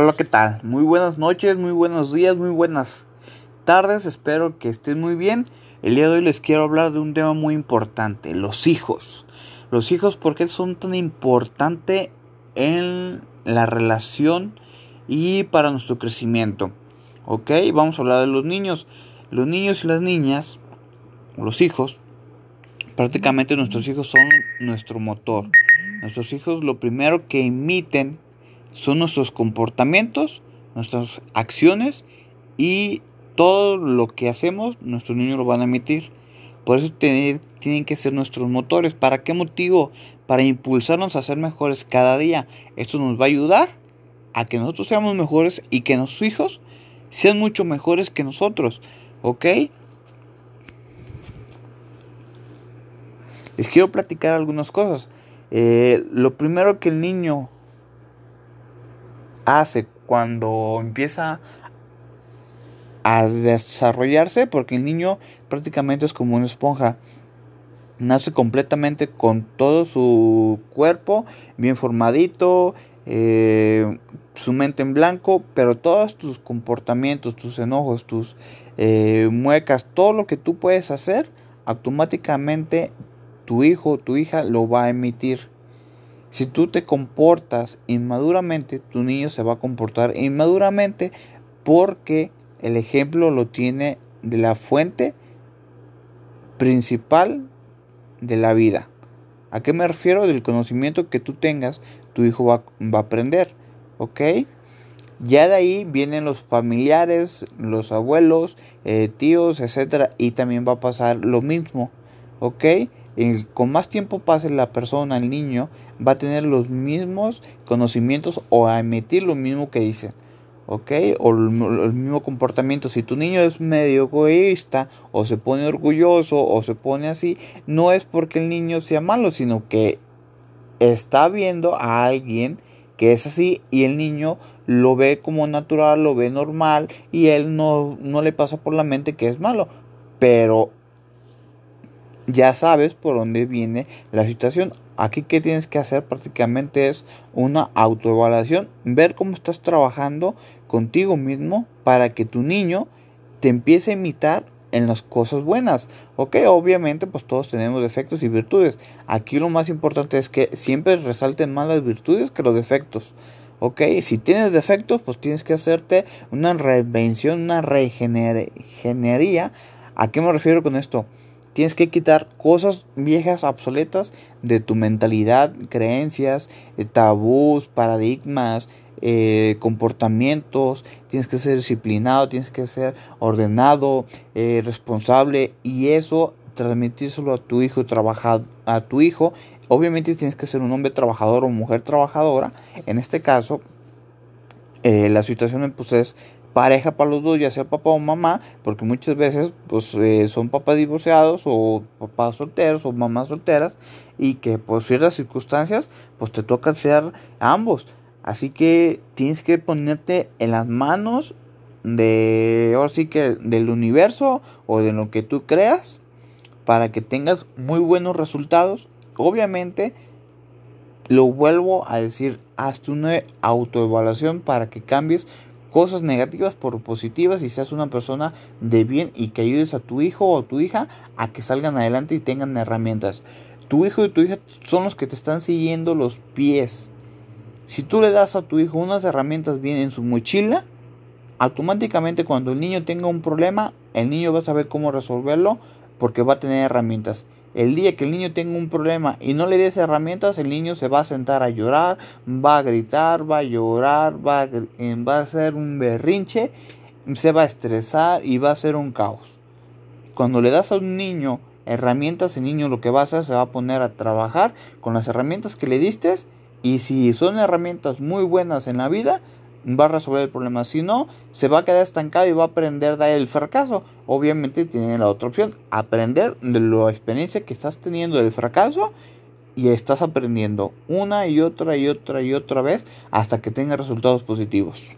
Hola, ¿qué tal? Muy buenas noches, muy buenos días, muy buenas tardes. Espero que estén muy bien. El día de hoy les quiero hablar de un tema muy importante, los hijos. Los hijos, ¿por qué son tan importantes en la relación y para nuestro crecimiento? Ok, vamos a hablar de los niños. Los niños y las niñas, los hijos, prácticamente nuestros hijos son nuestro motor. Nuestros hijos lo primero que emiten son nuestros comportamientos, nuestras acciones y todo lo que hacemos, nuestros niños lo van a emitir. Por eso tienen, tienen que ser nuestros motores. ¿Para qué motivo? Para impulsarnos a ser mejores cada día. Esto nos va a ayudar a que nosotros seamos mejores y que nuestros hijos sean mucho mejores que nosotros. ¿Ok? Les quiero platicar algunas cosas. Eh, lo primero que el niño hace cuando empieza a desarrollarse, porque el niño prácticamente es como una esponja. Nace completamente con todo su cuerpo bien formadito, eh, su mente en blanco, pero todos tus comportamientos, tus enojos, tus eh, muecas, todo lo que tú puedes hacer, automáticamente tu hijo tu hija lo va a emitir. Si tú te comportas inmaduramente, tu niño se va a comportar inmaduramente porque el ejemplo lo tiene de la fuente principal de la vida. ¿A qué me refiero? Del conocimiento que tú tengas, tu hijo va, va a aprender. ¿Ok? Ya de ahí vienen los familiares, los abuelos, eh, tíos, etcétera, y también va a pasar lo mismo. ¿Ok? Con más tiempo pase la persona, el niño, va a tener los mismos conocimientos o a emitir lo mismo que dicen. ¿Ok? O el, mismo comportamiento. Si tu niño es medio egoísta, o se pone orgulloso, o se pone así, no es porque el niño sea malo, sino que está viendo a alguien que es así y el niño lo ve como natural, lo ve normal y él no, no le pasa por la mente que es malo. Pero ya sabes por dónde viene la situación. Aquí que tienes que hacer prácticamente es una autoevaluación, ver cómo estás trabajando contigo mismo para que tu niño te empiece a imitar en las cosas buenas. Ok, obviamente pues todos tenemos defectos y virtudes. Aquí lo más importante es que siempre resalten más las virtudes que los defectos. Ok, si tienes defectos pues tienes que hacerte una reinvención, una regenería. ¿A qué me refiero con esto? Tienes que quitar cosas viejas, obsoletas de tu mentalidad, creencias, eh, tabús, paradigmas, eh, comportamientos. Tienes que ser disciplinado, tienes que ser ordenado, eh, responsable y eso transmitírselo a tu hijo, trabajar a tu hijo. Obviamente tienes que ser un hombre trabajador o mujer trabajadora. En este caso, la situación pues es pareja para los dos, ya sea papá o mamá, porque muchas veces pues eh, son papás divorciados o papás solteros o mamás solteras y que por ciertas circunstancias pues te toca ser ambos. Así que tienes que ponerte en las manos de, ahora sí que del universo o de lo que tú creas para que tengas muy buenos resultados. Obviamente, lo vuelvo a decir, hazte una autoevaluación para que cambies cosas negativas por positivas y seas una persona de bien y que ayudes a tu hijo o tu hija a que salgan adelante y tengan herramientas. Tu hijo y tu hija son los que te están siguiendo los pies. Si tú le das a tu hijo unas herramientas bien en su mochila, automáticamente cuando el niño tenga un problema, el niño va a saber cómo resolverlo porque va a tener herramientas. El día que el niño tenga un problema y no le des herramientas, el niño se va a sentar a llorar, va a gritar, va a llorar, va a, eh, va a hacer un berrinche, se va a estresar y va a ser un caos. Cuando le das a un niño herramientas, el niño lo que va a hacer se va a poner a trabajar con las herramientas que le diste y si son herramientas muy buenas en la vida, va a resolver el problema. Si no, se va a quedar estancado y va a aprender de el fracaso. Obviamente tiene la otra opción, aprender de la experiencia que estás teniendo del fracaso y estás aprendiendo una y otra y otra y otra vez hasta que tenga resultados positivos.